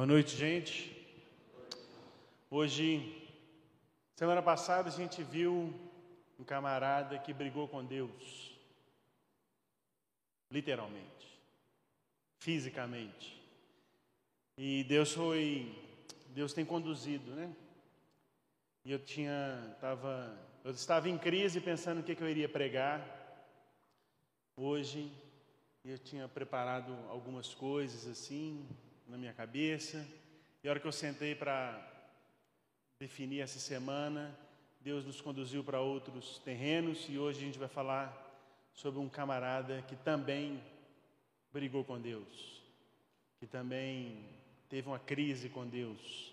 Boa noite, gente. Hoje, semana passada, a gente viu um camarada que brigou com Deus, literalmente, fisicamente. E Deus foi, Deus tem conduzido, né? E eu tinha, tava, eu estava em crise pensando o que, que eu iria pregar hoje. E eu tinha preparado algumas coisas assim, na minha cabeça. E a hora que eu sentei para definir essa semana, Deus nos conduziu para outros terrenos e hoje a gente vai falar sobre um camarada que também brigou com Deus, que também teve uma crise com Deus.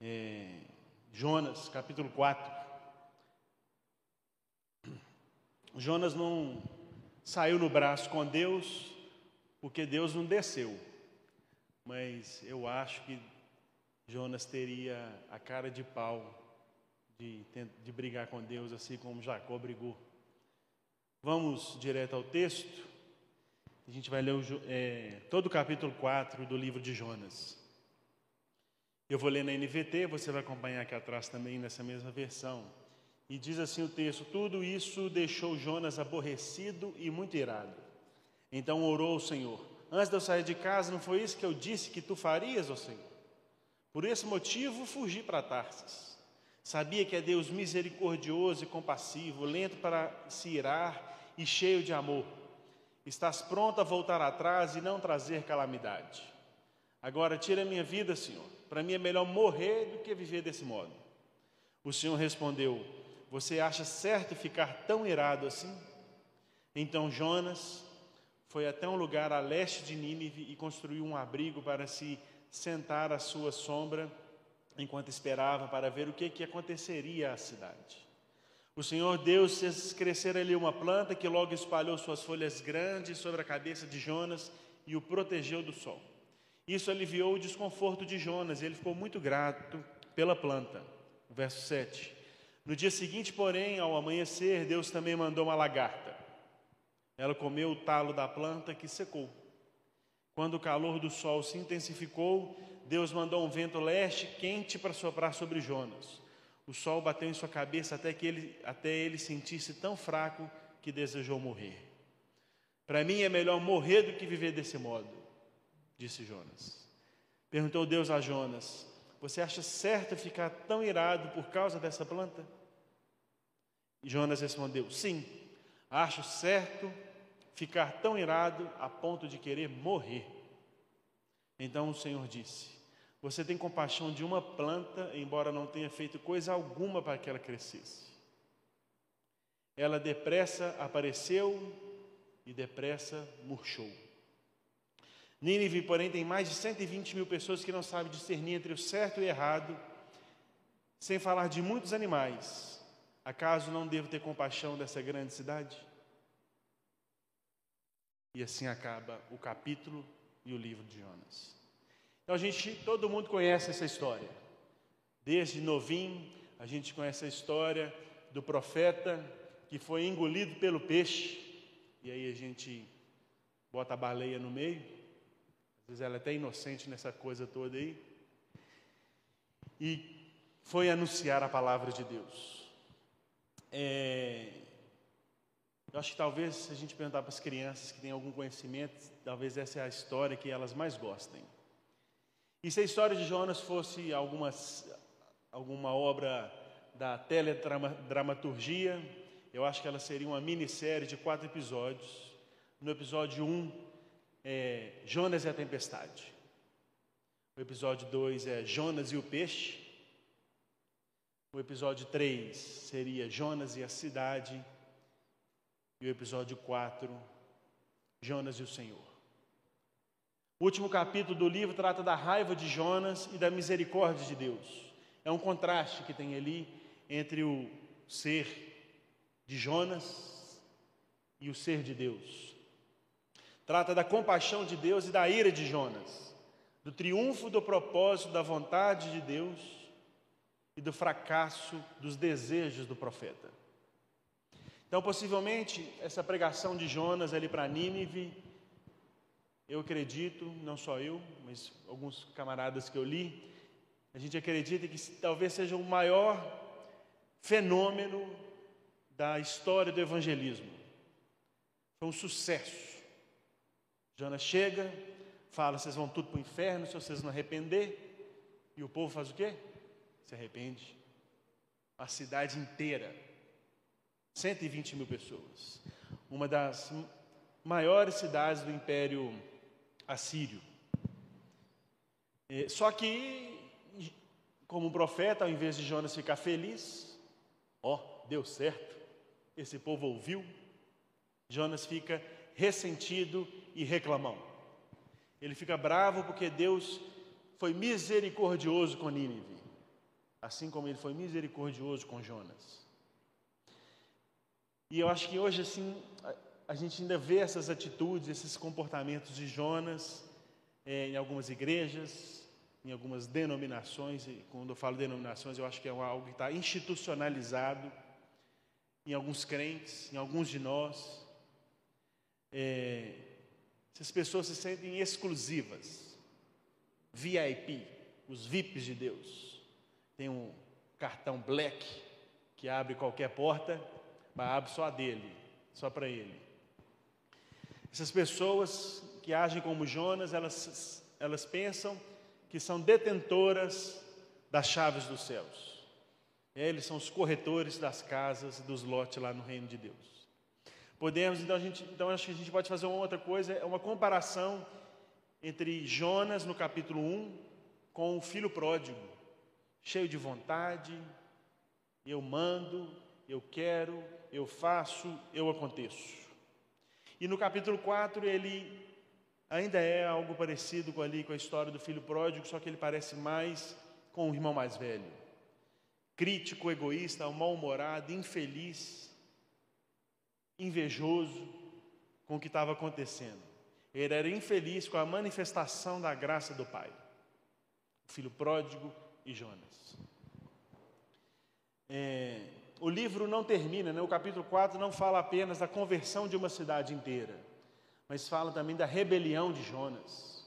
É, Jonas, capítulo 4. Jonas não saiu no braço com Deus porque Deus não desceu mas eu acho que Jonas teria a cara de pau de, de brigar com Deus, assim como Jacó brigou. Vamos direto ao texto. A gente vai ler o, é, todo o capítulo 4 do livro de Jonas. Eu vou ler na NVT, você vai acompanhar aqui atrás também nessa mesma versão. E diz assim o texto: Tudo isso deixou Jonas aborrecido e muito irado. Então orou ao Senhor antes de eu sair de casa, não foi isso que eu disse que tu farias, ó Senhor? Por esse motivo, fugi para Tarsis. Sabia que é Deus misericordioso e compassivo, lento para se irar e cheio de amor. Estás pronto a voltar atrás e não trazer calamidade. Agora tira a minha vida, Senhor. Para mim é melhor morrer do que viver desse modo. O Senhor respondeu: Você acha certo ficar tão irado assim? Então Jonas foi até um lugar a leste de Nínive e construiu um abrigo para se sentar à sua sombra enquanto esperava para ver o que, que aconteceria à cidade. O Senhor Deus fez crescer ali uma planta que logo espalhou suas folhas grandes sobre a cabeça de Jonas e o protegeu do sol. Isso aliviou o desconforto de Jonas e ele ficou muito grato pela planta. Verso 7. No dia seguinte, porém, ao amanhecer, Deus também mandou uma lagarta ela comeu o talo da planta que secou. Quando o calor do sol se intensificou, Deus mandou um vento leste quente para soprar sobre Jonas. O sol bateu em sua cabeça até que ele, até ele sentisse tão fraco que desejou morrer. Para mim é melhor morrer do que viver desse modo, disse Jonas. Perguntou Deus a Jonas: Você acha certo ficar tão irado por causa dessa planta? E Jonas respondeu: Sim, acho certo ficar tão irado a ponto de querer morrer. Então o Senhor disse: Você tem compaixão de uma planta, embora não tenha feito coisa alguma para que ela crescesse. Ela depressa apareceu e depressa murchou. Nínive, porém, tem mais de 120 mil pessoas que não sabem discernir entre o certo e o errado, sem falar de muitos animais. Acaso não devo ter compaixão dessa grande cidade? E assim acaba o capítulo e o livro de Jonas. Então a gente, todo mundo conhece essa história. Desde novinho, a gente conhece a história do profeta que foi engolido pelo peixe. E aí a gente bota a baleia no meio. Às vezes ela é até inocente nessa coisa toda aí. E foi anunciar a palavra de Deus. É, eu acho que talvez, se a gente perguntar para as crianças que têm algum conhecimento, talvez essa é a história que elas mais gostem. E se a história de Jonas fosse algumas, alguma obra da teledramaturgia, eu acho que ela seria uma minissérie de quatro episódios. No episódio 1, um, é Jonas e a Tempestade. O episódio 2 é Jonas e o Peixe. O episódio 3 seria Jonas e a Cidade. E o episódio 4, Jonas e o Senhor. O último capítulo do livro trata da raiva de Jonas e da misericórdia de Deus. É um contraste que tem ali entre o ser de Jonas e o ser de Deus. Trata da compaixão de Deus e da ira de Jonas, do triunfo do propósito da vontade de Deus e do fracasso dos desejos do profeta. Então, possivelmente, essa pregação de Jonas ali para Nínive eu acredito, não só eu, mas alguns camaradas que eu li, a gente acredita que talvez seja o maior fenômeno da história do evangelismo. Foi um sucesso. Jonas chega, fala: vocês vão tudo para o inferno se vocês não arrepender. E o povo faz o quê? Se arrepende. A cidade inteira. 120 mil pessoas. Uma das maiores cidades do Império Assírio. É, só que, como profeta, ao invés de Jonas ficar feliz, ó, deu certo, esse povo ouviu, Jonas fica ressentido e reclamão. Ele fica bravo porque Deus foi misericordioso com Nínive, assim como ele foi misericordioso com Jonas. E eu acho que hoje, assim, a, gente ainda vê essas atitudes, esses comportamentos de Jonas é, em algumas igrejas, em algumas denominações, e quando eu falo denominações, eu acho que é algo que está institucionalizado em alguns crentes, em alguns de nós. É, essas pessoas se sentem exclusivas, VIP, os VIPs de Deus. Tem um cartão black que abre qualquer porta, mas abre só a dele, só para ele. Essas pessoas que agem como Jonas, elas, elas pensam que são detentoras das chaves dos céus. Eles são os corretores das casas dos lotes lá no reino de Deus. Podemos, então, a gente, então acho que a gente pode fazer uma outra coisa, é uma comparação entre Jonas no capítulo 1 com o filho pródigo, cheio de vontade, eu mando, eu quero, eu faço, eu aconteço. E no capítulo 4 ele ainda é algo parecido com ali com a história do filho pródigo, só que ele parece mais com o irmão mais velho. Crítico, egoísta, mal-humorado, infeliz, invejoso com o que estava acontecendo. Ele era infeliz com a manifestação da graça do Pai. O filho pródigo e Jonas. É, o livro não termina, né? o capítulo 4 não fala apenas da conversão de uma cidade inteira, mas fala também da rebelião de Jonas.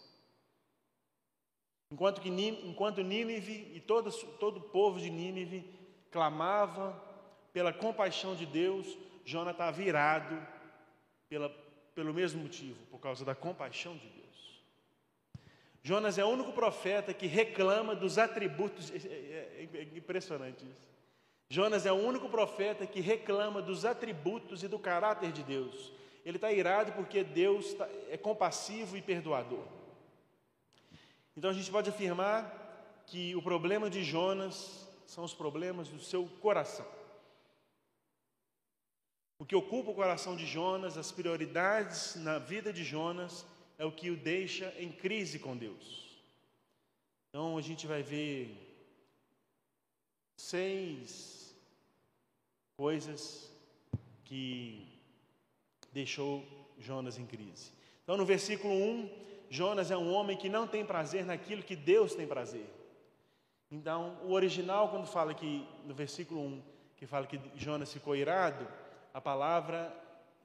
Enquanto, que, enquanto Nínive e todo, todo o povo de Nínive clamava pela compaixão de Deus, Jonas está virado pela, pelo mesmo motivo, por causa da compaixão de Deus. Jonas é o único profeta que reclama dos atributos, é, é, é, é impressionante isso. Jonas é o único profeta que reclama dos atributos e do caráter de Deus. Ele está irado porque Deus tá, é compassivo e perdoador. Então a gente pode afirmar que o problema de Jonas são os problemas do seu coração. O que ocupa o coração de Jonas, as prioridades na vida de Jonas, é o que o deixa em crise com Deus. Então a gente vai ver seis coisas que deixou Jonas em crise. Então no versículo 1, Jonas é um homem que não tem prazer naquilo que Deus tem prazer. Então, o original, quando fala que, no versículo 1, que fala que Jonas ficou irado, a palavra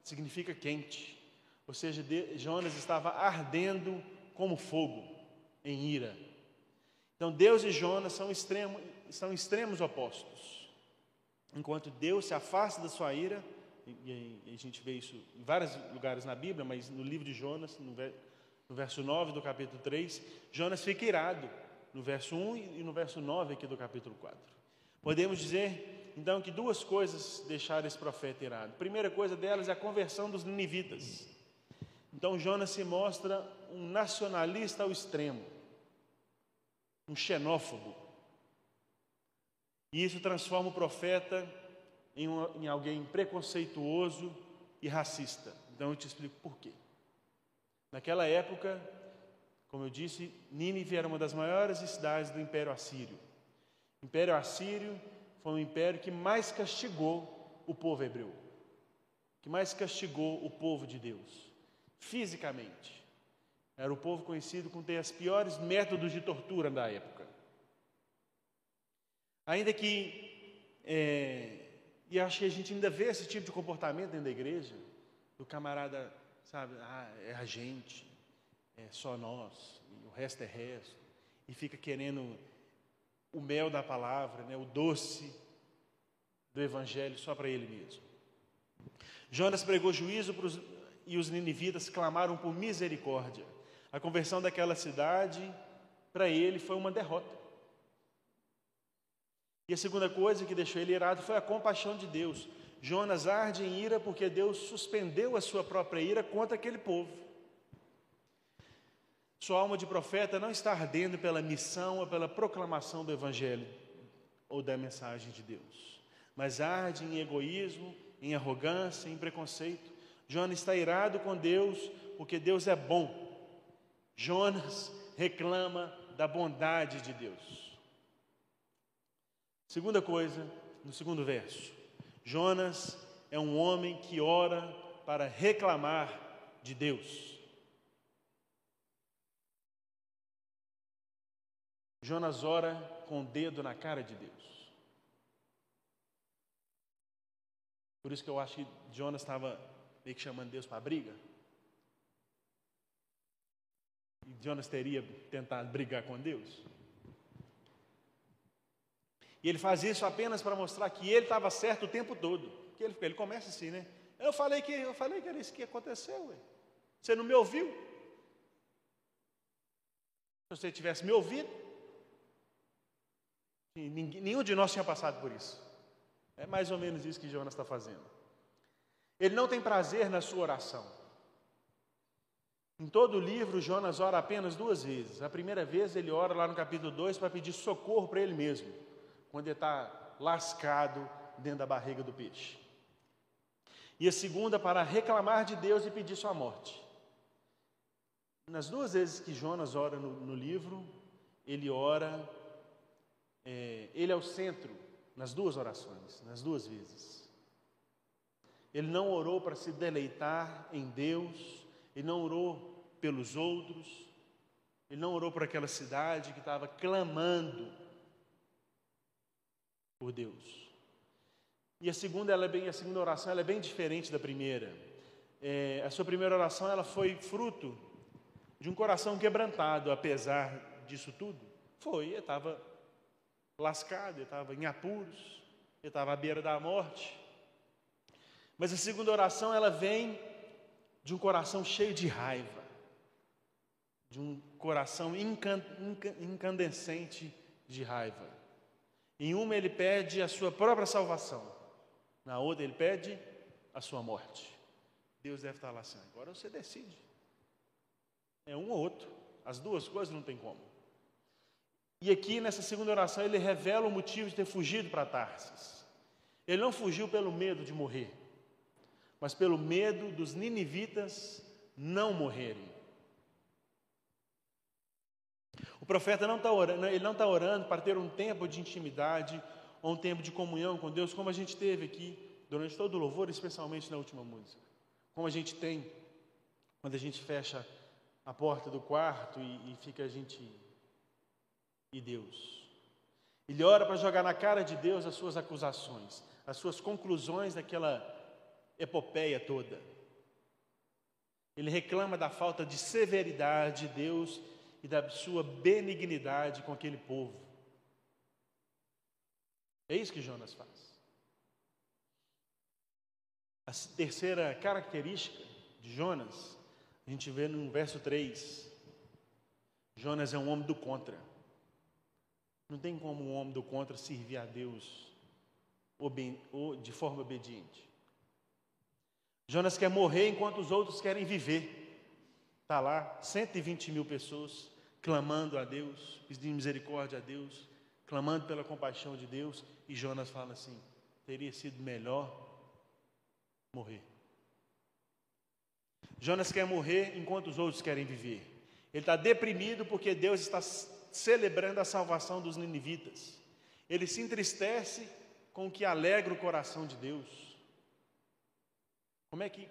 significa quente. Ou seja, Jonas estava ardendo como fogo, em ira. Então, Deus e Jonas são, extremo, são extremos opostos. Enquanto Deus se afasta da sua ira, e, a gente vê isso em vários lugares na Bíblia, mas no livro de Jonas, no verso 9 do capítulo 3, Jonas fica irado, no verso 1 e no verso 9 aqui do capítulo 4. Podemos dizer então que duas coisas deixaram esse profeta irado. A primeira coisa delas é a conversão dos ninivitas. Então Jonas se mostra um nacionalista ao extremo, um xenófobo. E isso transforma o profeta em, um, em alguém preconceituoso e racista. Então eu te explico por quê. Naquela época, como eu disse, Nínive era uma das maiores cidades do Império Assírio. O Império Assírio foi o império que mais castigou o povo hebreu, que mais castigou o povo de Deus, fisicamente. Era o povo conhecido por ter os piores métodos de tortura da época. Ainda que, é, e acho que a gente ainda vê esse tipo de comportamento dentro da igreja, do camarada, sabe, ah, é a gente, é só nós, o resto é resto, e fica querendo o mel da palavra, né, o doce do evangelho só para ele mesmo. Jonas pregou juízo para os, e os ninivitas clamaram por misericórdia. A conversão daquela cidade para ele foi uma derrota. E a segunda coisa que deixou ele irado foi a compaixão de Deus. Jonas arde em ira porque Deus suspendeu a sua própria ira contra aquele povo. Sua alma de profeta não está ardendo pela missão ou pela proclamação do Evangelho ou da mensagem de Deus, mas arde em egoísmo, em arrogância, em preconceito. Jonas está irado com Deus porque Deus é bom. Jonas reclama da bondade de Deus. Segunda coisa, no segundo verso, Jonas é um homem que ora para reclamar de Deus. Jonas ora com o dedo na cara de Deus. Por isso que eu acho que Jonas estava meio que chamando Deus para a briga. E Jonas teria tentado brigar com Deus. Ele faz isso apenas para mostrar que ele estava certo o tempo todo. Porque ele, ele começa assim, né? Eu falei que eu falei que era isso que aconteceu. Você não me ouviu? Se você tivesse me ouvido, nenhum de nós tinha passado por isso. É mais ou menos isso que Jonas está fazendo. Ele não tem prazer na sua oração. Em todo o livro, Jonas ora apenas duas vezes. A primeira vez ele ora lá no capítulo 2 para pedir socorro para ele mesmo quando ele está lascado dentro da barriga do peixe. E a segunda, para reclamar de Deus e pedir sua morte. Nas duas vezes que Jonas ora no, no livro, ele ora, é, ele é o centro nas duas orações, nas duas vezes. Ele não orou para se deleitar em Deus, ele não orou pelos outros, ele não orou por aquela cidade que estava clamando por Deus. E a segunda, ela é bem, a segunda oração, ela é bem diferente da primeira. É, a sua primeira oração, ela foi fruto de um coração quebrantado, apesar disso tudo. Foi, ele estava lascado, estava em apuros, estava à beira da morte. Mas a segunda oração, ela vem de um coração cheio de raiva, de um coração incandescente de raiva. Em uma ele pede a sua própria salvação, na outra ele pede a sua morte. Deus deve estar lá assim, agora você decide. É um ou outro, as duas coisas não tem como. E aqui nessa segunda oração ele revela o motivo de ter fugido para Tarsis. Ele não fugiu pelo medo de morrer, mas pelo medo dos ninivitas não morrerem. O profeta não está orando, ele não está orando para ter um tempo de intimidade ou um tempo de comunhão com Deus, como a gente teve aqui durante todo o louvor, especialmente na última música. Como a gente tem quando a gente fecha a porta do quarto e, e fica a gente e Deus. Ele ora para jogar na cara de Deus as suas acusações, as suas conclusões daquela epopeia toda. Ele reclama da falta de severidade de Deus e da sua benignidade com aquele povo. É isso que Jonas faz. A terceira característica de Jonas, a gente vê no verso 3. Jonas é um homem do contra. Não tem como um homem do contra servir a Deus de forma obediente. Jonas quer morrer enquanto os outros querem viver. Está lá, 120 mil pessoas clamando a Deus, pedindo misericórdia a Deus, clamando pela compaixão de Deus, e Jonas fala assim: teria sido melhor morrer. Jonas quer morrer enquanto os outros querem viver. Ele está deprimido porque Deus está celebrando a salvação dos ninivitas. Ele se entristece com o que alegra o coração de Deus. Como é que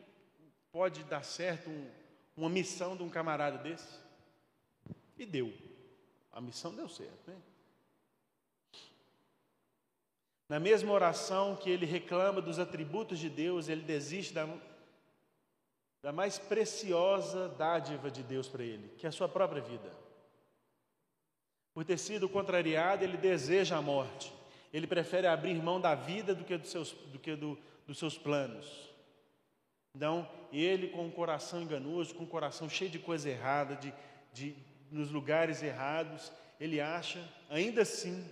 pode dar certo um, uma missão de um camarada desse? E deu. A missão deu certo, né? Na mesma oração que ele reclama dos atributos de Deus, ele desiste da, da mais preciosa dádiva de Deus para ele, que é a sua própria vida. Por ter sido contrariado, ele deseja a morte. Ele prefere abrir mão da vida do que dos seus, do que do, dos seus planos. Então, ele com o coração enganoso, com o coração cheio de coisa errada, de, de, nos lugares errados, ele acha, ainda assim,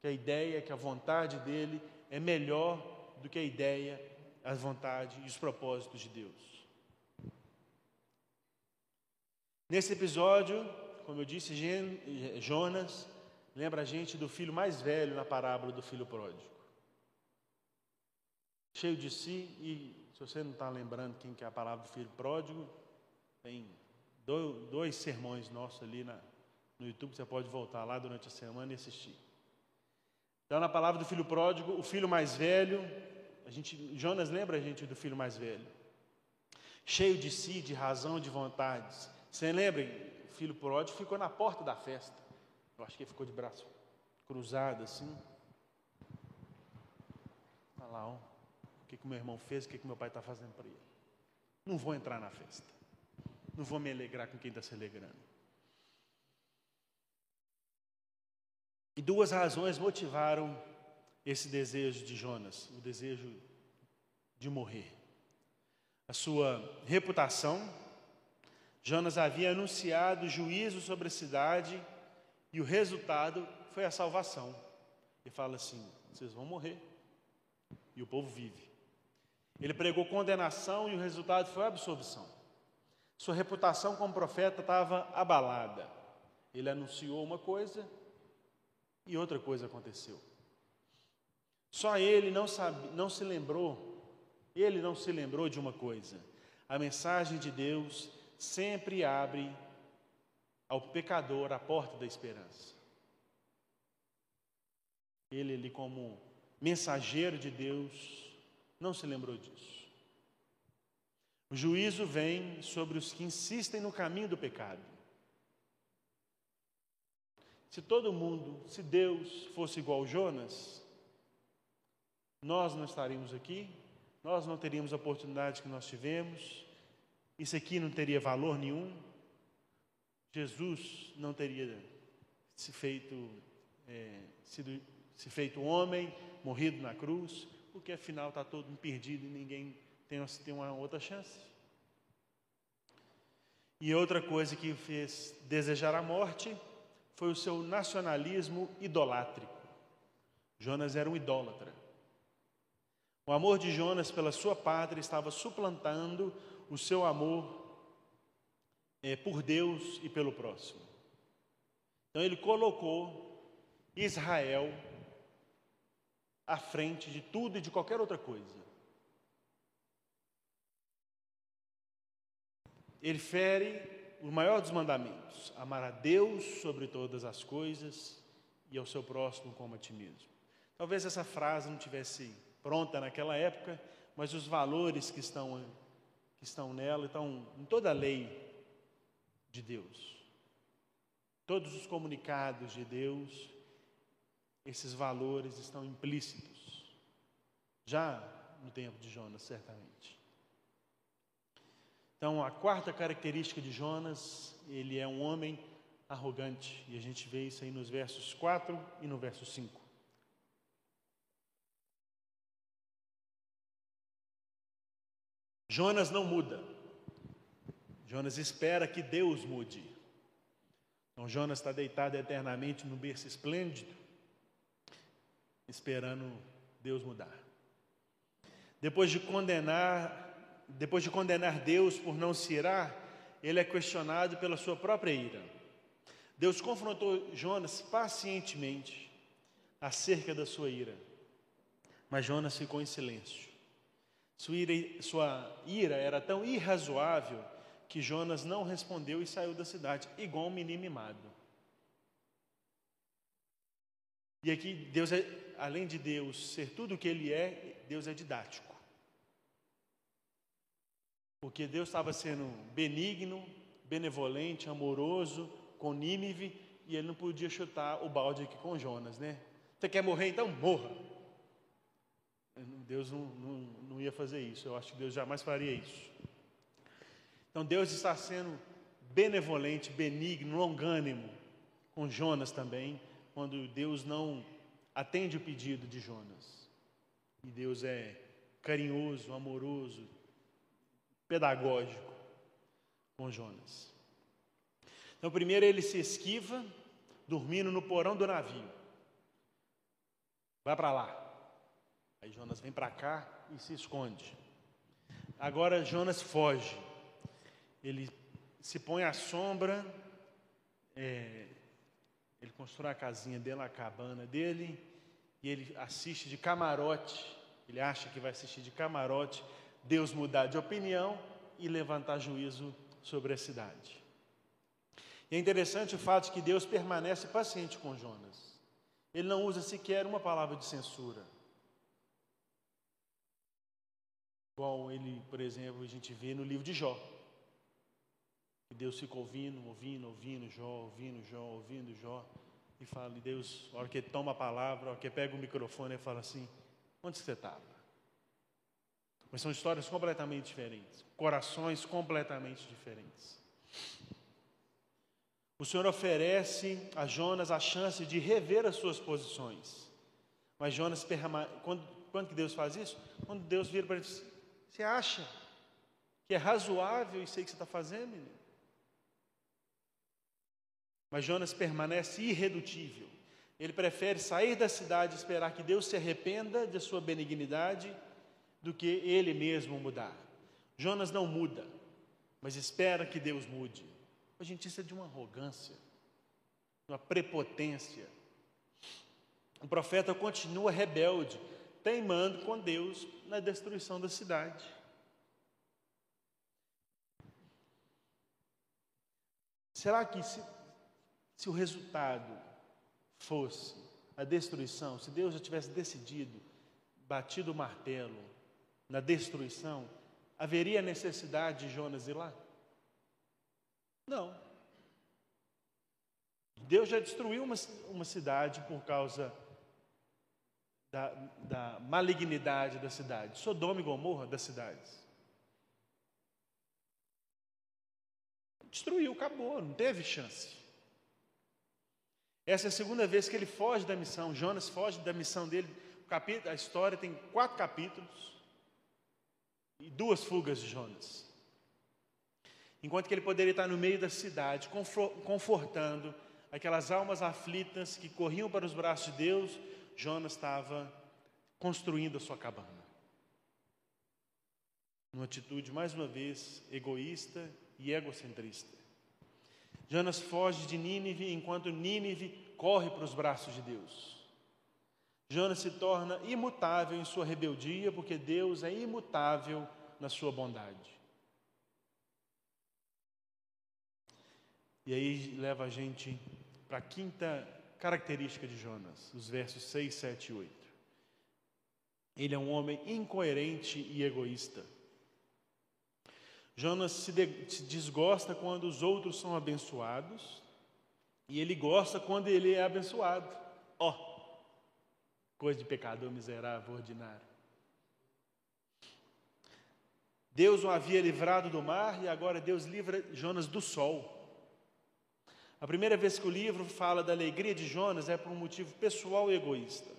que a ideia, que a vontade dele é melhor do que a ideia, a vontade e os propósitos de Deus. Nesse episódio, como eu disse, Jonas lembra a gente do filho mais velho na parábola do filho pródigo. Cheio de si, e se você não está lembrando quem que é a palavra do filho pródigo, tem dois sermões nossos ali na, no YouTube, você pode voltar lá durante a semana e assistir. Então, na palavra do filho pródigo, o filho mais velho, a gente, Jonas lembra a gente do filho mais velho, cheio de si, de razão, de vontades. Você lembra? O filho pródigo ficou na porta da festa. Eu acho que ele ficou de braço cruzado assim. Olha lá, ó, o que, que meu irmão fez, o que, que meu pai está fazendo para ele. Não vou entrar na festa. Não vou me alegrar com quem está se alegrando. E duas razões motivaram esse desejo de Jonas, o desejo de morrer. A sua reputação, Jonas havia anunciado juízo sobre a cidade e o resultado foi a salvação. Ele fala assim: vocês vão morrer. E o povo vive. Ele pregou condenação e o resultado foi absolvição. Sua reputação como profeta estava abalada. Ele anunciou uma coisa e outra coisa aconteceu. Só ele não, sabe, não se lembrou, ele não se lembrou de uma coisa. A mensagem de Deus sempre abre ao pecador a porta da esperança. Ele, ele como mensageiro de Deus, não se lembrou disso. O juízo vem sobre os que insistem no caminho do pecado. Se todo mundo, se Deus fosse igual Jonas, nós não estaríamos aqui, nós não teríamos a oportunidade que nós tivemos, isso aqui não teria valor nenhum, Jesus não teria se feito, é, sido, se feito homem, morrido na cruz, porque afinal está todo perdido e ninguém tem, uma outra chance. E outra coisa que fez desejar a morte foi o seu nacionalismo idolátrico. Jonas era um idólatra. O amor de Jonas pela sua pátria estava suplantando o seu amor é, por Deus e pelo próximo. Então ele colocou Israel à frente de tudo e de qualquer outra coisa. Ele fere o maior dos mandamentos: amar a Deus sobre todas as coisas e ao seu próximo como a ti mesmo. Talvez essa frase não tivesse pronta naquela época, mas os valores que estão, que estão nela estão em toda a lei de Deus. Todos os comunicados de Deus, esses valores estão implícitos. Já no tempo de Jonas, certamente. Então, a quarta característica de Jonas, ele é um homem arrogante, e a gente vê isso aí nos versos 4 e no verso 5. Jonas não muda. Jonas espera que Deus mude. Então, Jonas está deitado eternamente no berço esplêndido, esperando Deus mudar. Depois de condenar depois de condenar Deus por não se irar, ele é questionado pela sua própria ira. Deus confrontou Jonas pacientemente acerca da sua ira, mas Jonas ficou em silêncio. Sua ira, sua ira era tão irrazoável que Jonas não respondeu e saiu da cidade, igual um menino mimado. E aqui, Deus é, além de Deus ser tudo o que Ele é, Deus é didático. Porque Deus estava sendo benigno, benevolente, amoroso com Nínive e ele não podia chutar o balde aqui com Jonas, né? Você quer morrer? Então morra. Deus não, não, não ia fazer isso, eu acho que Deus jamais faria isso. Então Deus está sendo benevolente, benigno, longânimo com Jonas também, quando Deus não atende o pedido de Jonas. E Deus é carinhoso, amoroso, pedagógico com Jonas. Então, primeiro ele se esquiva, dormindo no porão do navio. Vai para lá. Aí Jonas vem para cá e se esconde. Agora Jonas foge. Ele se põe à sombra, é, ele constrói a casinha dele, a cabana dele, e ele assiste de camarote. Ele acha que vai assistir de camarote, Deus mudar de opinião e levantar juízo sobre a cidade. E é interessante o fato de que Deus permanece paciente com Jonas. Ele não usa sequer uma palavra de censura. Igual ele, por exemplo, a gente vê no livro de Jó. E Deus fica ouvindo, ouvindo, ouvindo Jó, ouvindo Jó, ouvindo Jó. E fala, e Deus, a hora que ele toma a palavra, a hora que pega o microfone, ele fala assim: onde você estava? Mas são histórias completamente diferentes, corações completamente diferentes. O Senhor oferece a Jonas a chance de rever as suas posições. Mas Jonas, quando, quando que Deus faz isso? Quando Deus vira para ele, você acha que é razoável isso aí que você está fazendo, menino? Mas Jonas permanece irredutível. Ele prefere sair da cidade e esperar que Deus se arrependa de sua benignidade do que ele mesmo mudar. Jonas não muda, mas espera que Deus mude. A gente, isso é de uma arrogância, uma prepotência. O profeta continua rebelde, teimando com Deus na destruição da cidade. Será que se, se o resultado fosse a destruição, se Deus já tivesse decidido, batido o martelo na destruição, haveria necessidade de Jonas ir lá? Não. Deus já destruiu uma, uma cidade por causa da, da malignidade da cidade, Sodoma e Gomorra das cidades. Destruiu, acabou, não teve chance. Essa é a segunda vez que ele foge da missão. Jonas foge da missão dele. A história tem quatro capítulos e duas fugas de Jonas. Enquanto que ele poderia estar no meio da cidade, confortando aquelas almas aflitas que corriam para os braços de Deus, Jonas estava construindo a sua cabana. Numa atitude, mais uma vez, egoísta e egocentrista. Jonas foge de Nínive enquanto Nínive corre para os braços de Deus. Jonas se torna imutável em sua rebeldia, porque Deus é imutável na sua bondade. E aí leva a gente para a quinta característica de Jonas, os versos 6, 7 e 8. Ele é um homem incoerente e egoísta. Jonas se, de, se desgosta quando os outros são abençoados e ele gosta quando ele é abençoado. Ó, oh, coisa de pecador miserável, ordinário. Deus o havia livrado do mar e agora Deus livra Jonas do sol. A primeira vez que o livro fala da alegria de Jonas é por um motivo pessoal e egoísta.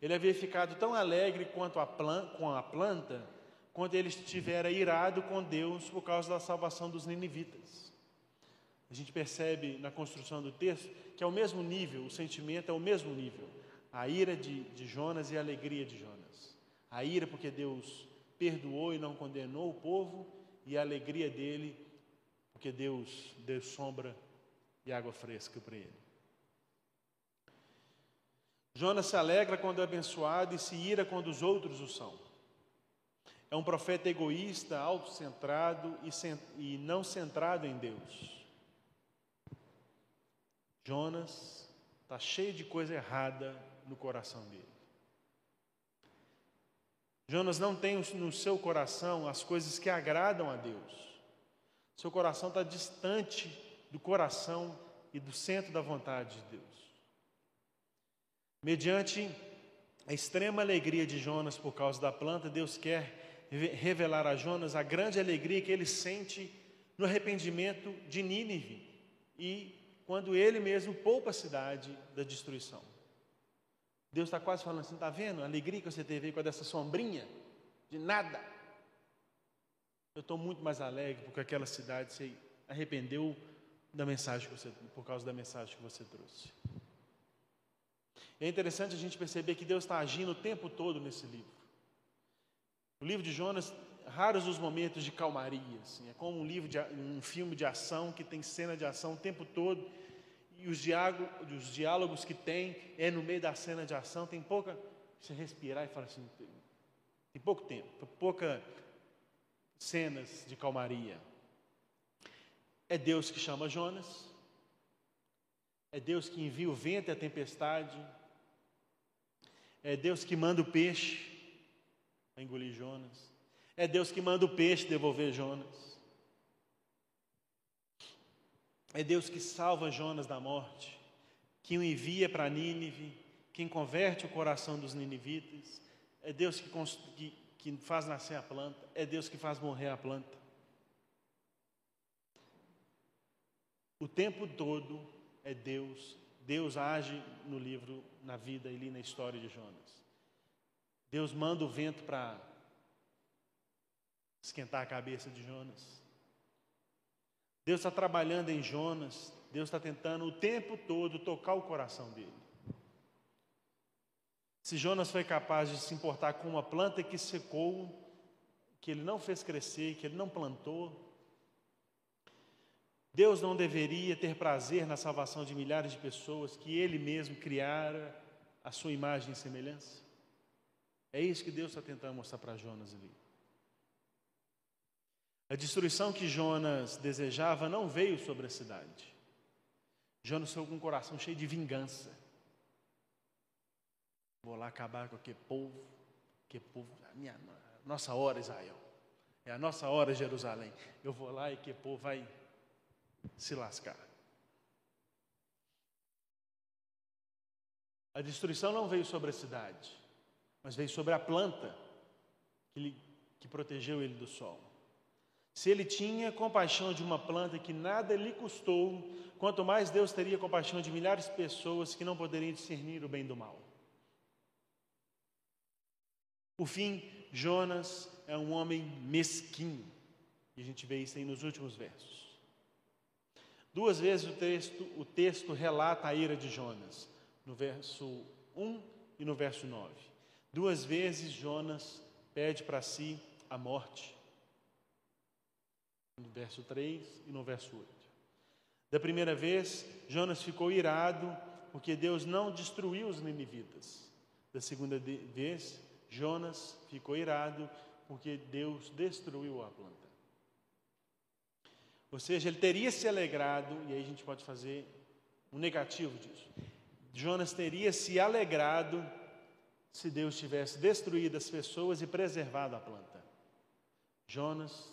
Ele havia ficado tão alegre quanto a planta, com a planta quando ele estivera irado com Deus por causa da salvação dos ninivitas. A gente percebe na construção do texto que é o mesmo nível, o sentimento é o mesmo nível. A ira de, de Jonas e a alegria de Jonas. A ira porque Deus perdoou e não condenou o povo, e a alegria dele porque Deus deu sombra e água fresca para ele. Jonas se alegra quando é abençoado e se ira quando os outros o são. É um profeta egoísta, autocentrado e, e não centrado em Deus. Jonas está cheio de coisa errada no coração dele. Jonas não tem no seu coração as coisas que agradam a Deus. Seu coração está distante do coração e do centro da vontade de Deus. Mediante a extrema alegria de Jonas por causa da planta, Deus quer revelar a Jonas a grande alegria que ele sente no arrependimento de Nínive e quando ele mesmo poupa a cidade da destruição. Deus está quase falando assim: está vendo a alegria que você teve com essa sombrinha? De nada. Eu estou muito mais alegre porque aquela cidade se arrependeu da mensagem que você, por causa da mensagem que você trouxe. É interessante a gente perceber que Deus está agindo o tempo todo nesse livro. O livro de Jonas, raros os momentos de calmaria, assim, é como um livro de um filme de ação que tem cena de ação o tempo todo e os, os diálogos que tem é no meio da cena de ação, tem pouca. Você respirar e falar assim, tem pouco tempo, pouca cenas de calmaria. É Deus que chama Jonas, é Deus que envia o vento e a tempestade, é Deus que manda o peixe engolir Jonas, é Deus que manda o peixe devolver Jonas. É Deus que salva Jonas da morte, que o envia para Nínive, quem converte o coração dos ninivitas. É Deus que, que, que faz nascer a planta, é Deus que faz morrer a planta. O tempo todo é Deus. Deus age no livro, na vida e na história de Jonas. Deus manda o vento para esquentar a cabeça de Jonas. Deus está trabalhando em Jonas, Deus está tentando o tempo todo tocar o coração dele. Se Jonas foi capaz de se importar com uma planta que secou, que ele não fez crescer, que ele não plantou, Deus não deveria ter prazer na salvação de milhares de pessoas que ele mesmo criara a sua imagem e semelhança? É isso que Deus está tentando mostrar para Jonas ali. A destruição que Jonas desejava não veio sobre a cidade. Jonas foi com o coração cheio de vingança. Vou lá acabar com aquele povo, que povo, a minha, nossa hora, Israel. É a nossa hora, Jerusalém. Eu vou lá e que povo vai se lascar. A destruição não veio sobre a cidade, mas veio sobre a planta que, lhe, que protegeu ele do sol. Se ele tinha compaixão de uma planta que nada lhe custou, quanto mais Deus teria compaixão de milhares de pessoas que não poderiam discernir o bem do mal. Por fim, Jonas é um homem mesquinho. E a gente vê isso aí nos últimos versos. Duas vezes o texto, o texto relata a ira de Jonas, no verso 1 e no verso 9. Duas vezes Jonas pede para si a morte no verso 3 e no verso 8. Da primeira vez, Jonas ficou irado porque Deus não destruiu os ninivitas. Da segunda vez, Jonas ficou irado porque Deus destruiu a planta. Ou seja, ele teria se alegrado, e aí a gente pode fazer um negativo disso. Jonas teria se alegrado se Deus tivesse destruído as pessoas e preservado a planta. Jonas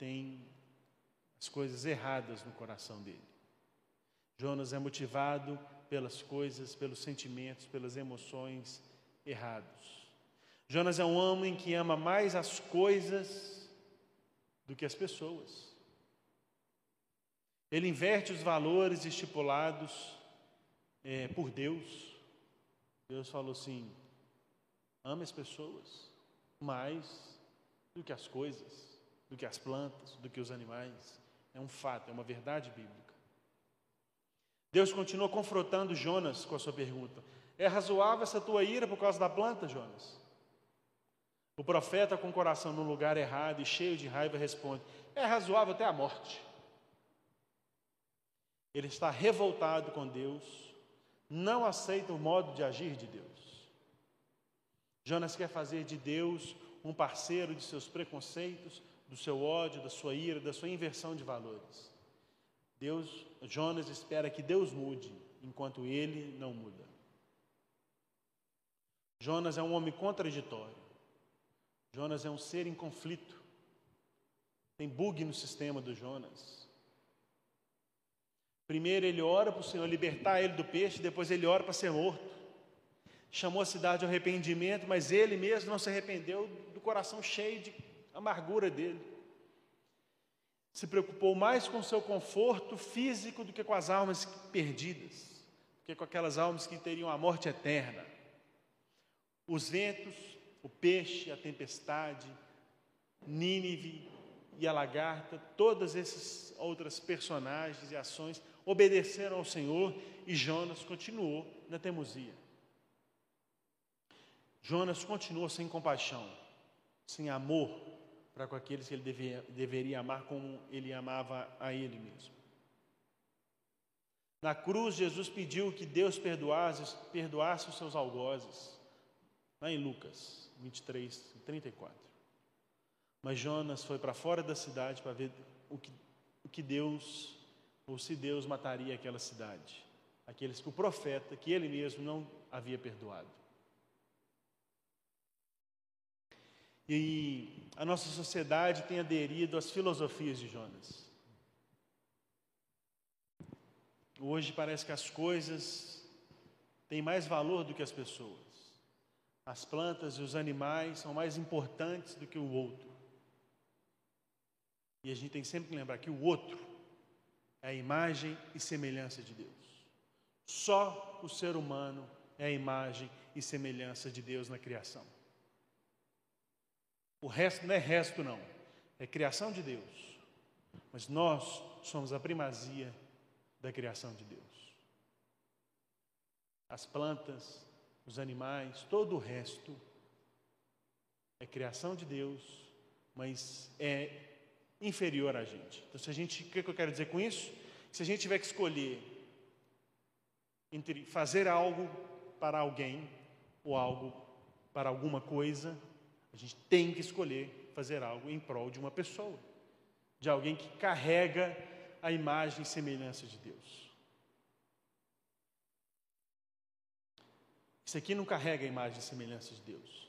tem as coisas erradas no coração dele. Jonas é motivado pelas coisas, pelos sentimentos, pelas emoções errados. Jonas é um homem que ama mais as coisas do que as pessoas. Ele inverte os valores estipulados é, por Deus. Deus falou assim: ame as pessoas mais do que as coisas do que as plantas, do que os animais. É um fato, é uma verdade bíblica. Deus continua confrontando Jonas com a sua pergunta: É razoável essa tua ira por causa da planta, Jonas? O profeta, com o coração no lugar errado e cheio de raiva, responde: É razoável até a morte. Ele está revoltado com Deus, não aceita o modo de agir de Deus. Jonas quer fazer de Deus um parceiro de seus preconceitos, do seu ódio, da sua ira, da sua inversão de valores. Deus, Jonas espera que Deus mude, enquanto ele não muda. Jonas é um homem contraditório. Jonas é um ser em conflito. Tem bug no sistema do Jonas. Primeiro ele ora para o Senhor libertar ele do peixe, depois ele ora para ser morto. Chamou a cidade ao arrependimento, mas ele mesmo não se arrependeu do coração cheio de amargura dele. se preocupou mais com seu conforto físico do que com as almas perdidas, do que com aquelas almas que teriam a morte eterna. Os ventos, o peixe, a tempestade, Nínive e a lagarta, todas essas outras personagens e ações obedeceram ao Senhor e Jonas continuou na teimosia. Jonas continuou sem compaixão, sem amor para com aqueles que ele devia, deveria amar como ele amava a ele mesmo. Na cruz, Jesus pediu que Deus perdoasse, perdoasse os seus algozes, lá em Lucas 23, 34. Mas Jonas foi para fora da cidade para ver o que, o que Deus, ou se Deus mataria aquela cidade, aqueles que o profeta, que ele mesmo não havia perdoado. E a nossa sociedade tem aderido às filosofias de Jonas. Hoje parece que as coisas têm mais valor do que as pessoas. As plantas e os animais são mais importantes do que o outro. E a gente tem sempre que lembrar que o outro é a imagem e semelhança de Deus. Só o ser humano é a imagem e semelhança de Deus na criação. O resto não é resto, não. É criação de Deus. Mas nós somos a primazia da criação de Deus. As plantas, os animais, todo o resto é criação de Deus, mas é inferior a gente. Então, se a gente, o que eu quero dizer com isso? Se a gente tiver que escolher entre fazer algo para alguém ou algo para alguma coisa, a gente tem que escolher fazer algo em prol de uma pessoa, de alguém que carrega a imagem e semelhança de Deus. Isso aqui não carrega a imagem e semelhança de Deus.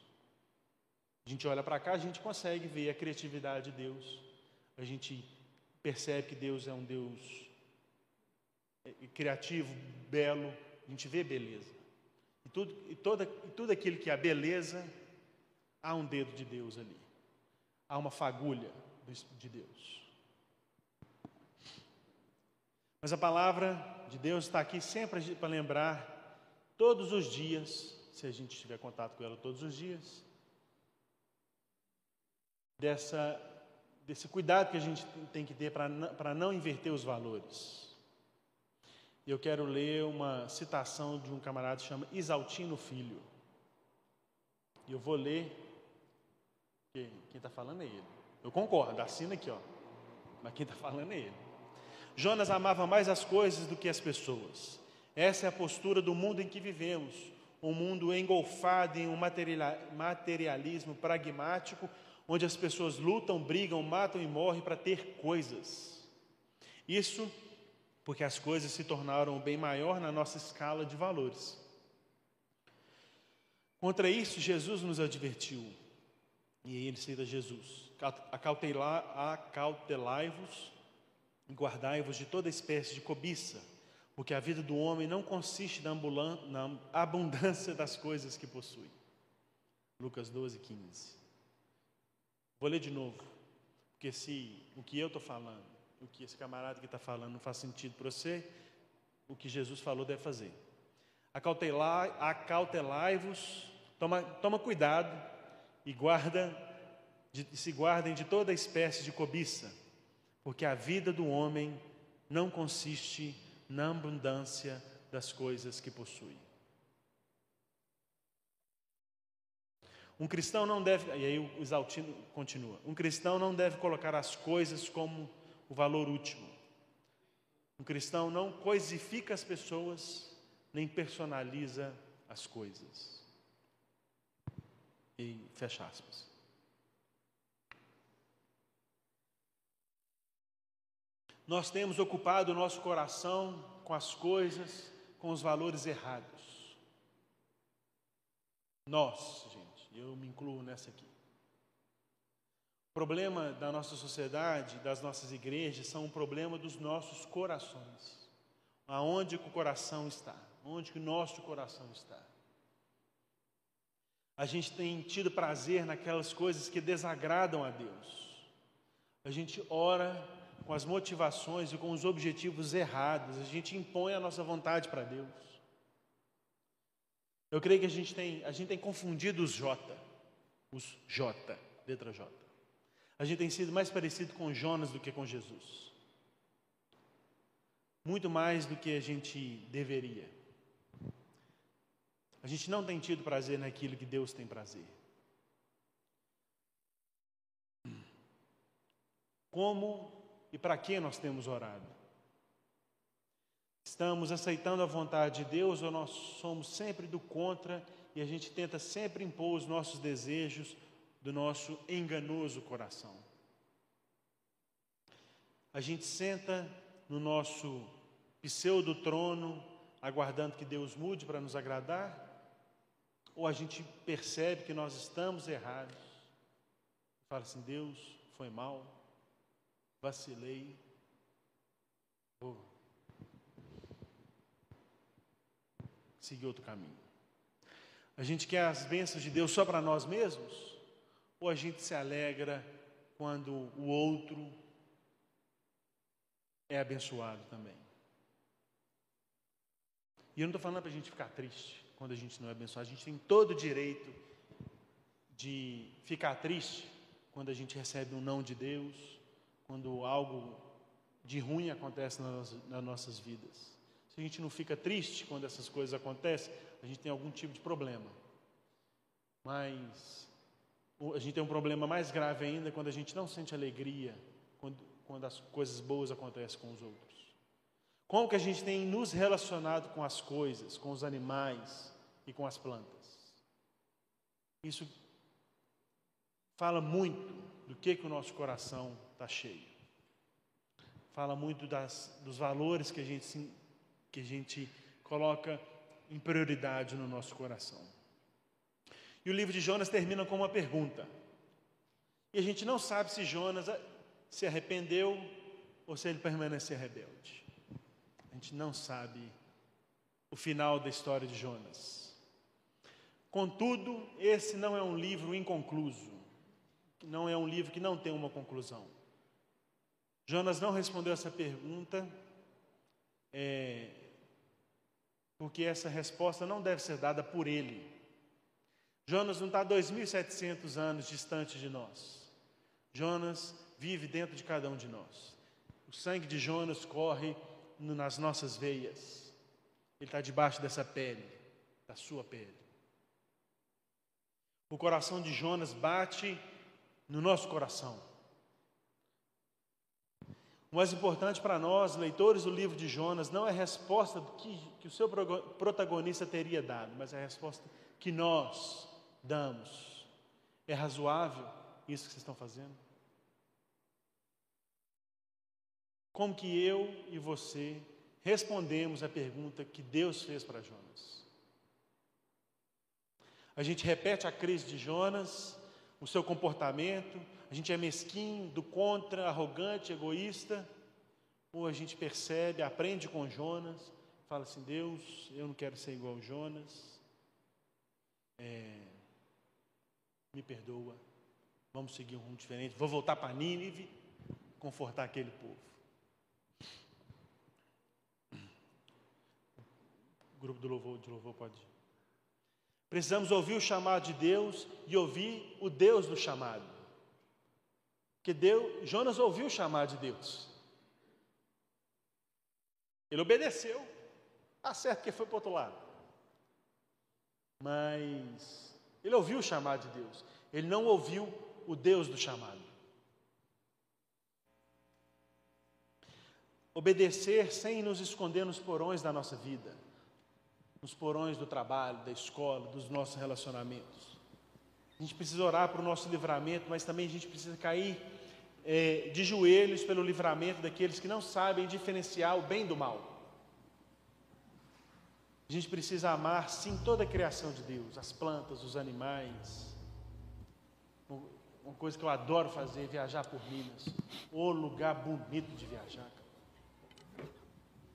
A gente olha para cá, a gente consegue ver a criatividade de Deus. A gente percebe que Deus é um Deus é, criativo, belo. A gente vê beleza. E tudo, e toda, e tudo aquilo que é a beleza Há um dedo de Deus ali. Há uma fagulha de Deus. Mas a palavra de Deus está aqui sempre para lembrar, todos os dias, se a gente tiver contato com ela todos os dias, dessa, desse cuidado que a gente tem que ter para não inverter os valores. Eu quero ler uma citação de um camarada que chama Isaltino Filho. E eu vou ler quem está falando é ele. Eu concordo, assina aqui, ó. Mas quem está falando é ele. Jonas amava mais as coisas do que as pessoas. Essa é a postura do mundo em que vivemos. Um mundo engolfado em um materialismo pragmático, onde as pessoas lutam, brigam, matam e morrem para ter coisas. Isso porque as coisas se tornaram bem maior na nossa escala de valores. Contra isso, Jesus nos advertiu: e ele cita Jesus: Acautelai-vos e guardai-vos de toda espécie de cobiça, porque a vida do homem não consiste na, na abundância das coisas que possui. Lucas 12, 15. Vou ler de novo, porque se o que eu estou falando, o que esse camarada que está falando não faz sentido para você, o que Jesus falou deve fazer. Acautelai-vos, toma, toma cuidado e guarda de, se guardem de toda espécie de cobiça, porque a vida do homem não consiste na abundância das coisas que possui. Um cristão não deve, e aí o Exaltino continua: um cristão não deve colocar as coisas como o valor último. Um cristão não coisifica as pessoas, nem personaliza as coisas. E fecha aspas. Nós temos ocupado o nosso coração com as coisas, com os valores errados. Nós, gente, eu me incluo nessa aqui. O problema da nossa sociedade, das nossas igrejas, são um problema dos nossos corações. Aonde que o coração está? Onde que o nosso coração está? A gente tem tido prazer naquelas coisas que desagradam a Deus. A gente ora com as motivações e com os objetivos errados. A gente impõe a nossa vontade para Deus. Eu creio que a gente tem, a gente tem confundido os J, os J, letra J. A gente tem sido mais parecido com Jonas do que com Jesus. Muito mais do que a gente deveria. A gente não tem tido prazer naquilo que Deus tem prazer. Como e para que nós temos orado? Estamos aceitando a vontade de Deus ou nós somos sempre do contra e a gente tenta sempre impor os nossos desejos do nosso enganoso coração? A gente senta no nosso pseudo trono aguardando que Deus mude para nos agradar? Ou a gente percebe que nós estamos errados? Fala assim: Deus, foi mal, vacilei, vou seguir outro caminho. A gente quer as bênçãos de Deus só para nós mesmos? Ou a gente se alegra quando o outro é abençoado também? E eu não estou falando para a gente ficar triste quando a gente não é abençoado. A gente tem todo o direito de ficar triste quando a gente recebe um não de Deus, quando algo de ruim acontece nas, nossas vidas. Se a gente não fica triste quando essas coisas acontecem, a gente tem algum tipo de problema. Mas a gente tem um problema mais grave ainda quando a gente não sente alegria quando, quando as coisas boas acontecem com os outros. Como que a gente tem nos relacionado com as coisas, com os animais e com as plantas? Isso fala muito do que, que o nosso coração está cheio. Fala muito das, dos valores que a, gente, que a gente coloca em prioridade no nosso coração. E o livro de Jonas termina com uma pergunta. E a gente não sabe se Jonas se arrependeu ou se ele permaneceu rebelde. A gente não sabe o final da história de Jonas. Contudo, esse não é um livro inconcluso não é um livro que não tem uma conclusão. Jonas não respondeu essa pergunta, é, porque essa resposta não deve ser dada por ele. Jonas não está 2.700 anos distante de nós. Jonas vive dentro de cada um de nós. O sangue de Jonas corre nas nossas veias. Ele está debaixo dessa pele, da sua pele. O coração de Jonas bate no nosso coração. O mais importante para nós, leitores do livro de Jonas, não é a resposta que, que o seu protagonista teria dado, mas é a resposta que nós damos. É razoável isso que vocês estão fazendo? Como que eu e você respondemos a pergunta que Deus fez para Jonas? A gente repete a crise de Jonas o seu comportamento, a gente é mesquinho, do contra, arrogante, egoísta, ou a gente percebe, aprende com Jonas, fala assim: Deus, eu não quero ser igual Jonas, é, me perdoa, vamos seguir um rumo diferente, vou voltar para Nínive, confortar aquele povo. O grupo do louvor, de louvor pode ir. Precisamos ouvir o chamado de Deus e ouvir o Deus do chamado. Porque Deus, Jonas ouviu o chamado de Deus. Ele obedeceu. Tá certo que foi para o outro lado. Mas ele ouviu o chamado de Deus. Ele não ouviu o Deus do chamado. Obedecer sem nos esconder nos porões da nossa vida nos porões do trabalho, da escola, dos nossos relacionamentos. A gente precisa orar para o nosso livramento, mas também a gente precisa cair é, de joelhos pelo livramento daqueles que não sabem diferenciar o bem do mal. A gente precisa amar, sim, toda a criação de Deus, as plantas, os animais. Uma coisa que eu adoro fazer é viajar por Minas. O lugar bonito de viajar.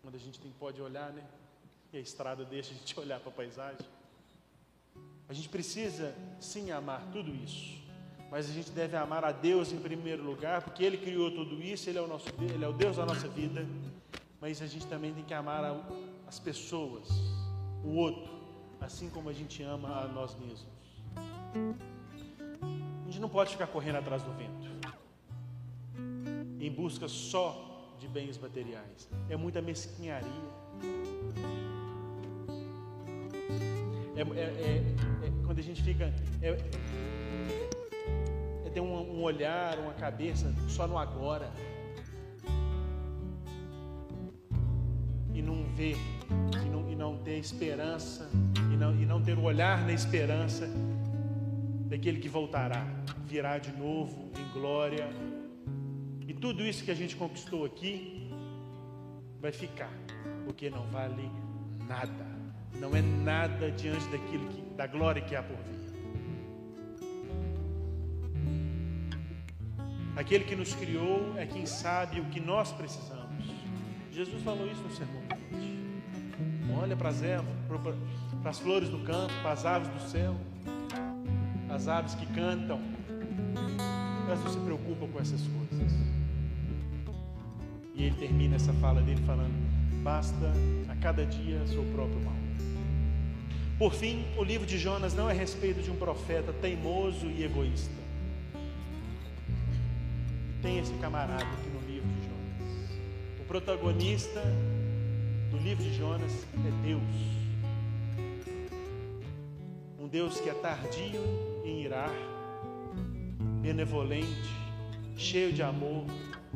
Quando a gente tem, pode olhar, né? E a estrada deixa a gente olhar para a paisagem. A gente precisa sim amar tudo isso, Mas a gente deve amar a Deus em primeiro lugar, porque Ele criou tudo isso, Ele é o, nosso, Ele é o Deus da nossa vida. Mas a gente também tem que amar as pessoas, o outro, assim como a gente ama a nós mesmos. A gente não pode ficar correndo atrás do vento, em busca só de bens materiais. É muita mesquinharia. É, é, é, é quando a gente fica. É, é ter um, um olhar, uma cabeça só no agora. E não ver, e não, e não ter esperança, e não, e não ter o olhar na esperança daquele que voltará, virá de novo em glória. E tudo isso que a gente conquistou aqui vai ficar, porque não vale nada. Não é nada diante daquilo que, da glória que há por vir. Aquele que nos criou é quem sabe o que nós precisamos. Jesus falou isso no sermão Olha para as ervas, para as flores do campo, para as aves do céu as aves que cantam, mas não se preocupa com essas coisas. E ele termina essa fala dele falando: basta a cada dia seu próprio mal. Por fim, o livro de Jonas não é a respeito de um profeta teimoso e egoísta. Tem esse camarada aqui no livro de Jonas. O protagonista do livro de Jonas é Deus. Um Deus que é tardio em irar, benevolente, cheio de amor,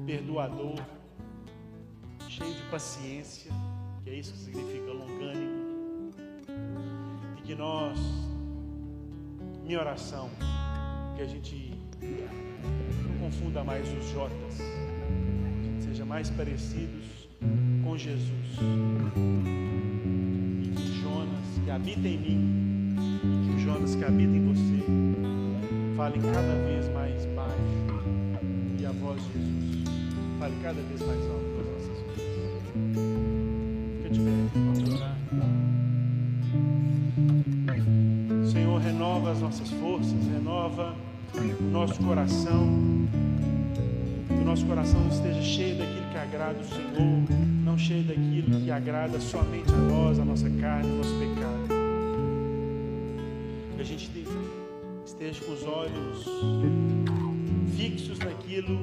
perdoador, cheio de paciência, que é isso que significa longânimo. E que nós, minha oração, que a gente não confunda mais os Jotas, que seja mais parecidos com Jesus. E que Jonas, que habita em mim, que o Jonas que habita em você fale cada vez mais baixo e a voz de Jesus fale cada vez mais alto as nossas forças, renova o nosso coração. Que o nosso coração esteja cheio daquilo que agrada o Senhor, não cheio daquilo que agrada somente a nós, a nossa carne, o nosso pecado que a gente esteja com os olhos fixos naquilo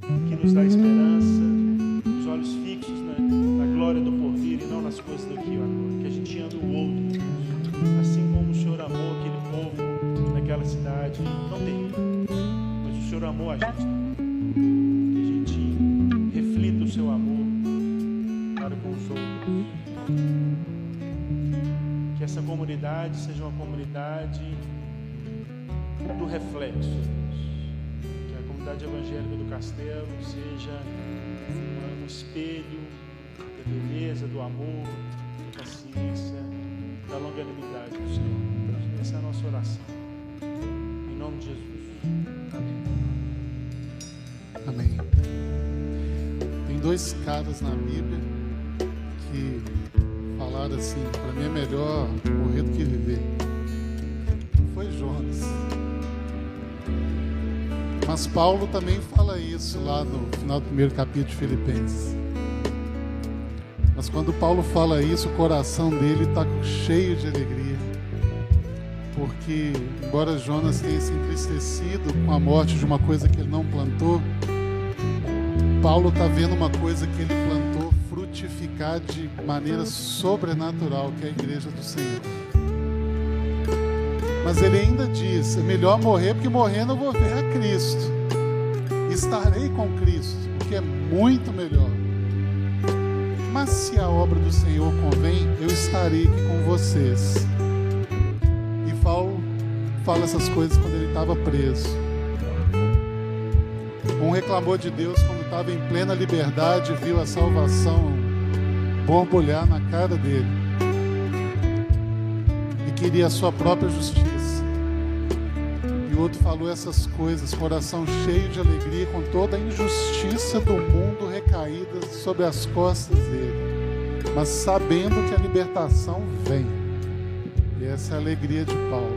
que nos dá esperança, os olhos fixos na, na glória do porvir e não nas coisas do aqui e agora. Que a gente ame o outro, assim como o Senhor amou aquele povo naquela cidade, não tem, mas o Senhor amou a gente. Que a gente reflita o seu amor para com os outros. Essa comunidade seja uma comunidade do reflexo, Que a comunidade evangélica do Castelo seja um espelho da beleza, do amor, da paciência, da longanimidade do Senhor. Essa é a nossa oração. Em nome de Jesus. Amém. Amém. Tem dois caras na Bíblia que falaram assim: para mim é melhor morrer do que viver. Foi Jonas. Mas Paulo também fala isso lá no final do primeiro capítulo de Filipenses. Quando Paulo fala isso, o coração dele está cheio de alegria. Porque, embora Jonas tenha se entristecido com a morte de uma coisa que ele não plantou, Paulo está vendo uma coisa que ele plantou frutificar de maneira sobrenatural, que é a igreja do Senhor. Mas ele ainda diz: é melhor morrer, porque morrendo eu vou ver a Cristo. Estarei com Cristo, o que é muito melhor. Mas se a obra do Senhor convém, eu estarei aqui com vocês. E Paulo fala essas coisas quando ele estava preso. Um reclamou de Deus quando estava em plena liberdade, viu a salvação borbulhar na cara dele e queria a sua própria justiça. Luto falou essas coisas, coração cheio de alegria, com toda a injustiça do mundo recaída sobre as costas dele, mas sabendo que a libertação vem. E essa é a alegria de Paulo.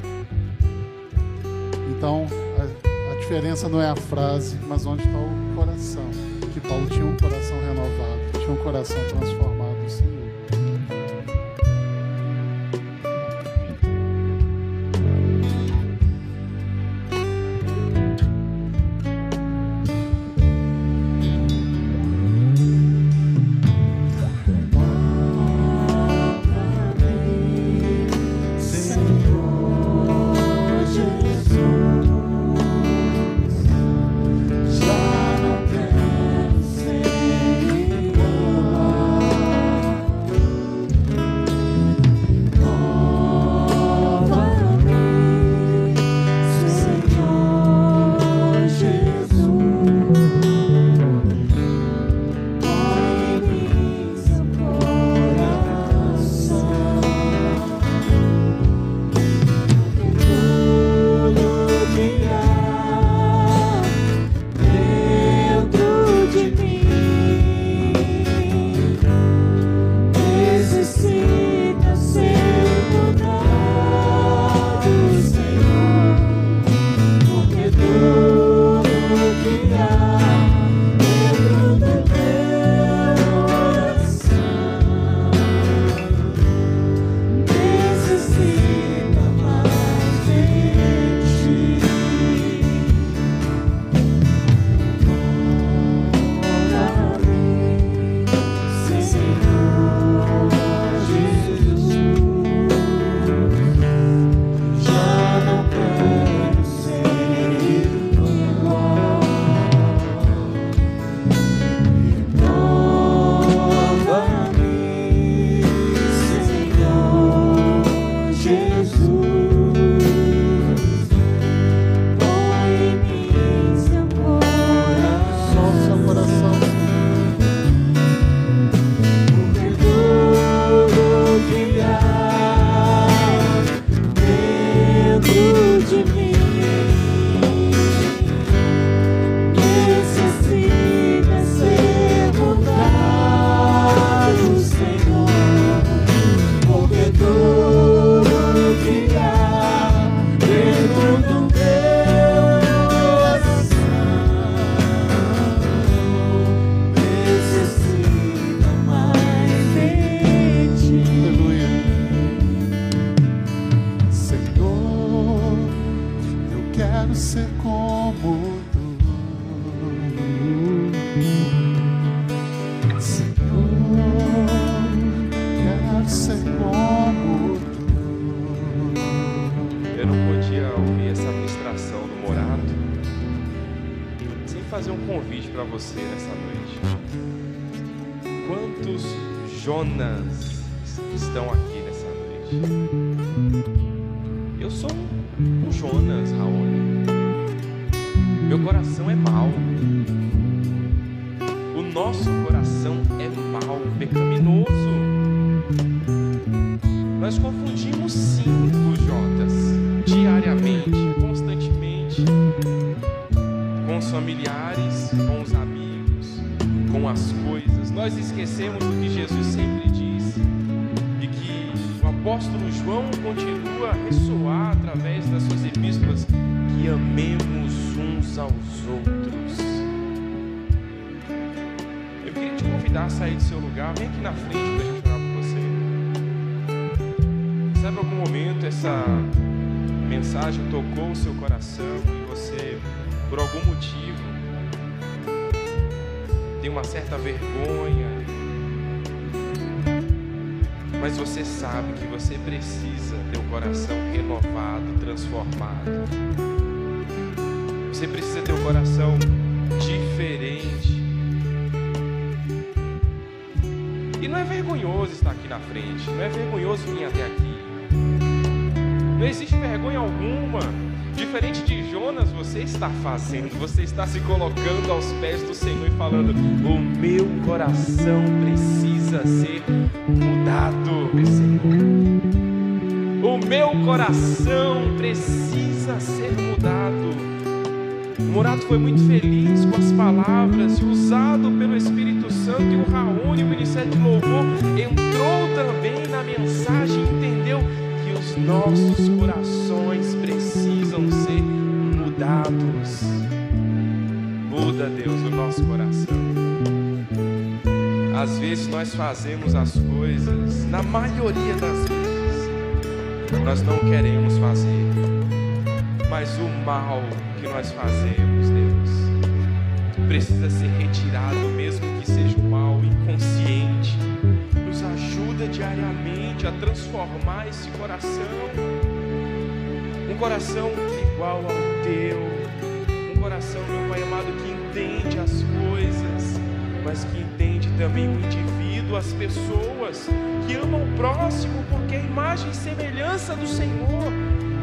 Então, a, a diferença não é a frase, mas onde está o coração. Que Paulo tinha um coração renovado, tinha um coração transformado. fazer um convite para você nessa noite. Quantos Jonas estão aqui nessa noite? Eu sou um Jonas, Raoni. Meu coração é mau. O nosso coração é mau, pecaminoso. Nós confundimos sim familiares, com os amigos, com as coisas. Nós esquecemos do que Jesus sempre diz e que o apóstolo João continua a ressoar através das suas epístolas: que amemos uns aos outros. Eu queria te convidar a sair do seu lugar, vem aqui na frente para a gente orar por você. Sabe, algum momento essa mensagem tocou o seu coração e você por algum motivo, tem uma certa vergonha, mas você sabe que você precisa ter o coração renovado, transformado. Você precisa ter o coração diferente. E não é vergonhoso estar aqui na frente, não é vergonhoso vir até aqui. Não existe vergonha alguma diferente de Jonas, você está fazendo, você está se colocando aos pés do Senhor e falando: O meu coração precisa ser mudado, Senhor. O meu coração precisa ser mudado. Morato foi muito feliz com as palavras e usado pelo Espírito Santo e o Raoni, o ministério de louvor, entrou também na mensagem, e entendeu os nossos corações precisam ser mudados. Muda, Deus, o nosso coração. Às vezes nós fazemos as coisas, na maioria das vezes, nós não queremos fazer, mas o mal que nós fazemos, Deus, precisa ser retirado, mesmo que seja um mal inconsciente Ajuda diariamente a transformar esse coração, um coração igual ao teu, um coração, meu Pai amado, que entende as coisas, mas que entende também o indivíduo, as pessoas, que ama o próximo, porque é imagem e semelhança do Senhor,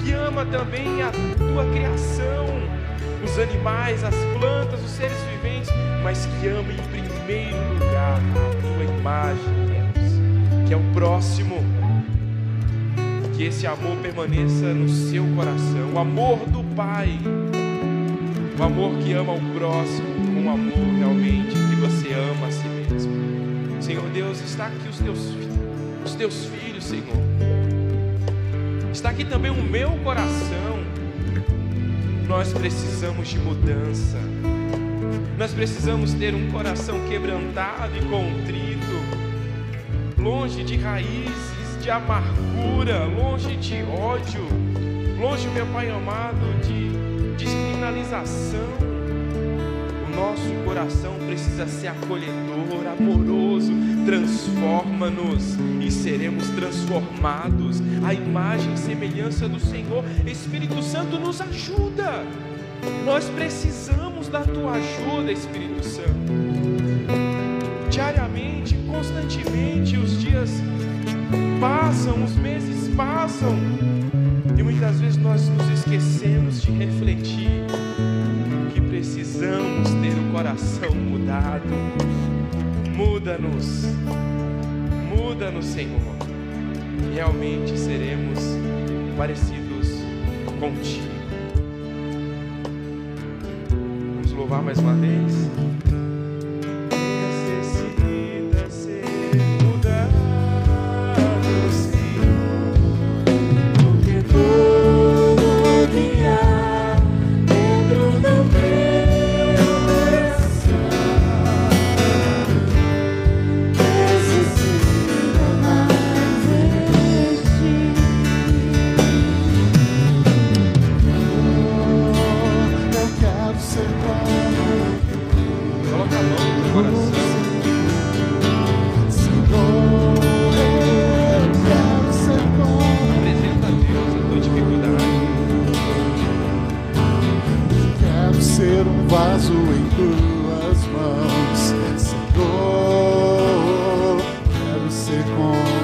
que ama também a tua criação, os animais, as plantas, os seres viventes, mas que ama em primeiro lugar a tua imagem, que é o próximo. Que esse amor permaneça no seu coração, o amor do Pai, o amor que ama o próximo, um amor realmente que você ama a si mesmo. Senhor Deus, está aqui os teus, os teus filhos, Senhor. Está aqui também o meu coração. Nós precisamos de mudança. Nós precisamos ter um coração quebrantado e contrito, longe de raízes de amargura, longe de ódio, longe, meu Pai amado, de descriminalização. O nosso coração precisa ser acolhedor, amoroso. Transforma-nos e seremos transformados. A imagem e semelhança do Senhor. Espírito Santo nos ajuda. Nós precisamos da tua ajuda, Espírito Santo. Diariamente, constantemente, os dias passam, os meses passam, e muitas vezes nós nos esquecemos de refletir que precisamos ter o coração mudado. Muda-nos, muda-nos, Senhor. Realmente seremos parecidos contigo. Vamos louvar mais uma vez. Ser